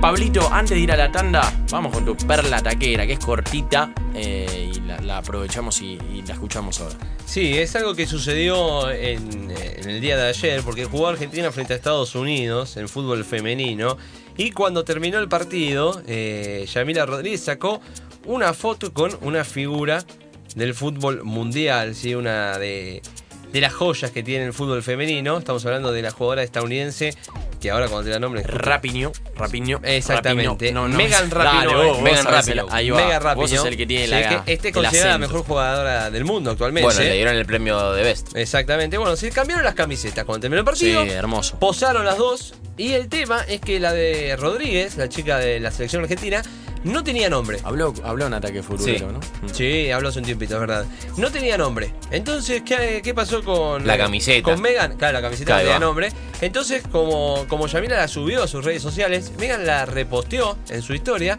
Pablito, antes de ir a la tanda, vamos con tu perla taquera, que es cortita eh, y la, aprovechamos y, la escuchamos ahora. Sí, es algo que sucedió en, en el día de ayer, porque jugó Argentina frente a Estados Unidos en fútbol femenino. Y cuando terminó el partido, eh, Yamila Rodríguez sacó una foto con una figura del fútbol mundial, ¿sí? una de, de las joyas que tiene el fútbol femenino. Estamos hablando de la jugadora estadounidense que ahora cuando te da nombre. Rapiño, Rapiño. Exactamente. Rapinoe. Megan vos, vos Megan Rapinoe. Ahí va. Megan Vos Rapinoe. sos el que tiene Sí, la, que este es considerada la mejor jugadora del mundo actualmente. Bueno, le dieron el premio de Best. Exactamente. Bueno, se cambiaron las camisetas cuando terminó el partido. Sí, hermoso. Posaron las dos. Y el tema es que la de Rodríguez, la chica de la selección argentina, no tenía nombre. Habló, habló en ataque futbolero, Sí. ¿no? Mm. Sí, habló hace un tiempito, es verdad. No tenía nombre. Entonces, ¿qué, qué pasó con La camiseta. Con Megan. Claro, la camiseta Ahí no tenía va. nombre. Entonces, como, como Yamila la subió a sus redes sociales, Megan la reposteó en su historia.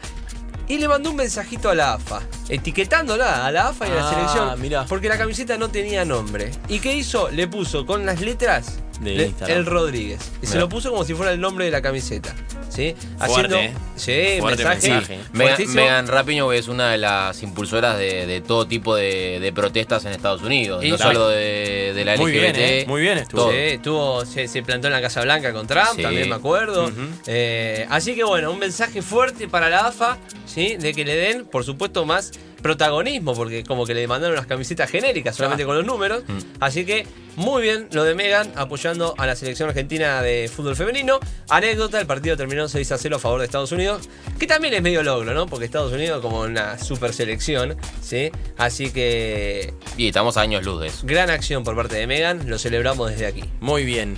Y le mandó un mensajito a la AFA, etiquetándola a la AFA y a la Ah, selección, mirá. porque la camiseta no tenía nombre. ¿Y qué hizo? Le puso con las letras De le- Instagram. el Rodríguez. Y se lo puso como si fuera el nombre de la camiseta. ¿Sí? Fuerte, ¿eh? Sí, Fuerte mensaje. mensaje. Megan, fuertísimo. Megan Rapinoe es una de las impulsoras de, de todo tipo de, de protestas en Estados Unidos. Y- no solo de, de la Muy bien, LGBT. ¿eh? Muy bien estuvo. todo. Sí, estuvo, se, se plantó en la Casa Blanca con Trump, Sí. también me acuerdo. Ujú. Eh, así que bueno, un mensaje fuerte para la AFA, ¿sí? De que le den, por supuesto, más protagonismo, porque como que le mandaron unas camisetas genéricas solamente con los números. Mm. Así que muy bien lo de Megan apoyando a la selección argentina de fútbol femenino. Anécdota, el partido terminó 6 a 0 a favor de Estados Unidos, que también es medio logro, ¿no? Porque Estados Unidos como una super selección, ¿sí? Así que Y estamos a años luz de eso. gran acción por parte de Megan, lo celebramos desde aquí. Muy bien.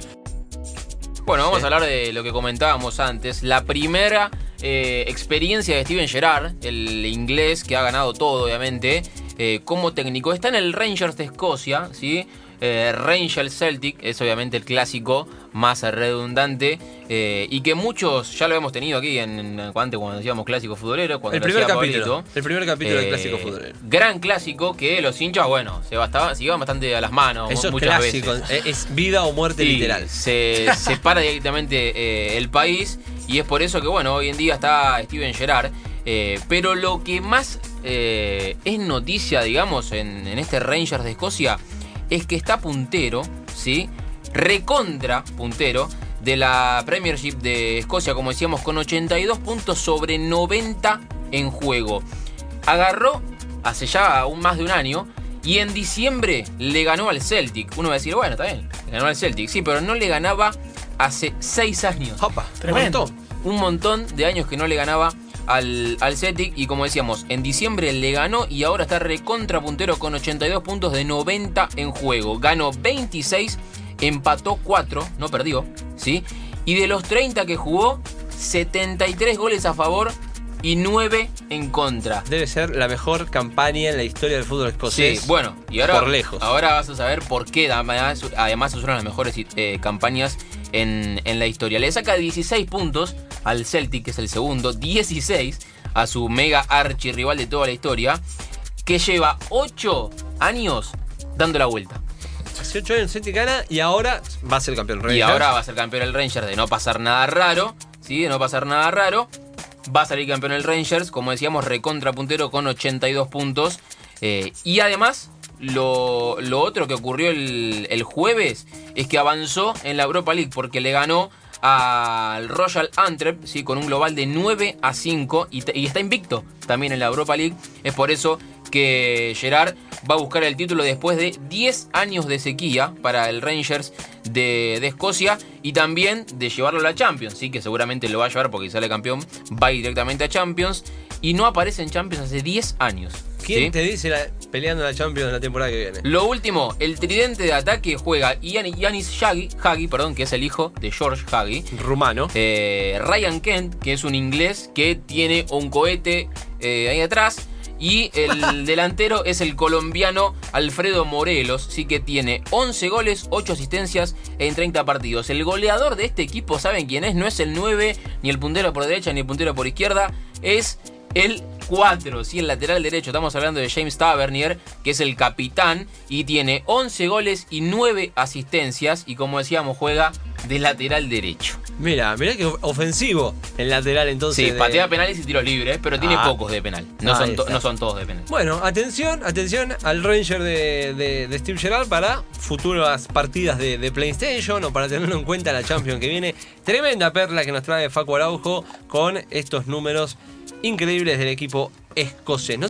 Bueno, vamos Sí. a hablar de lo que comentábamos antes. La primera eh, experiencia de Steven Gerrard, el inglés que ha ganado todo, obviamente, eh, como técnico. Está en el Rangers de Escocia, ¿sí? Eh, Rangers Celtic es obviamente el clásico más redundante eh, y que muchos ya lo hemos tenido aquí en, en- cuando decíamos clásico futbolero, cuando El primer capítulo. Pablito. El primer capítulo del Eh, clásico futbolero. Gran clásico que los hinchas, bueno, se, bastaba, se iban bastante a las manos Eso muchas clásico, veces. es, es vida o muerte Sí, literal. Se separa directamente eh, el país y es por eso que, bueno, hoy en día está Steven Gerrard. eh, pero lo que más eh, es noticia, digamos, en, en este Rangers de Escocia es que está puntero, ¿sí? Recontra puntero de la Premiership de Escocia, como decíamos, con 82 puntos sobre 90 en juego. Agarró hace ya un más de un año y en diciembre le ganó al Celtic. Uno va a decir, bueno, está bien, le ganó al Celtic, sí, pero no le ganaba hace 6 años. Opa, tremendo. Un montón de años que no le ganaba al, al Celtic y como decíamos, en diciembre le ganó y ahora está recontra puntero con 82 puntos de 90 en juego. Ganó 26, empató 4, no perdió, ¿sí? Y de los 30 que jugó, 73 goles a favor y 9 en contra. Debe ser la mejor campaña en la historia del fútbol Sí, escocés. bueno, y ahora, por lejos. ahora vas a saber por qué además, además es una de las mejores eh, campañas en, en la historia. Le saca 16 puntos al Celtic, que es el segundo, 16 a su mega archirrival de toda la historia, que lleva 8 años dando la vuelta. Hace 8 años el Celtic gana y ahora va a ser campeón. Y Rangers. ahora va a ser campeón el Rangers de no pasar nada raro, ¿sí? De no pasar nada raro. Va a salir campeón el Rangers, como decíamos, recontra puntero con 82 puntos. Eh, y además, lo, lo otro que ocurrió el, el jueves es que avanzó en la Europa League porque le ganó al Royal Antwerp, ¿sí? con un global de 9 a 5 y, está invicto también en la Europa League. Es por eso que Gerard va a buscar el título después de 10 años de sequía para el Rangers de, de Escocia y también de llevarlo a la Champions, ¿sí? que seguramente lo va a llevar porque sale campeón va directamente a Champions y no aparece en Champions hace 10 años. ¿Quién ¿sí? te dice la- peleando la Champions la temporada que viene? Lo último, el tridente de ataque juega Ian- Yanis Hagi, Hagi, perdón, que es el hijo de George Hagi. Rumano. Eh, Ryan Kent, que es un inglés que tiene un cohete eh, ahí atrás. Y el delantero es el colombiano Alfredo Morelos, sí que tiene 11 goles, 8 asistencias en 30 partidos. El goleador de este equipo, ¿saben quién es? No es el 9, ni el puntero por derecha, ni el puntero por izquierda. Es el 4, sí, el lateral derecho. Estamos hablando de James Tavernier, que es el capitán y tiene 11 goles y 9 asistencias. Y como decíamos, juega de lateral derecho. Mira, mira que ofensivo el lateral entonces. Sí, de- patea penales y tiros libres, pero tiene Ah. pocos de penal. No, son, no son todos de penal. Bueno, atención, atención al Ranger de, de- de Steve Gerrard para futuras partidas de, de PlayStation o para tenerlo en cuenta la Champions que viene. Tremenda perla que nos trae Facu Araujo con estos números increíbles del equipo escocés. No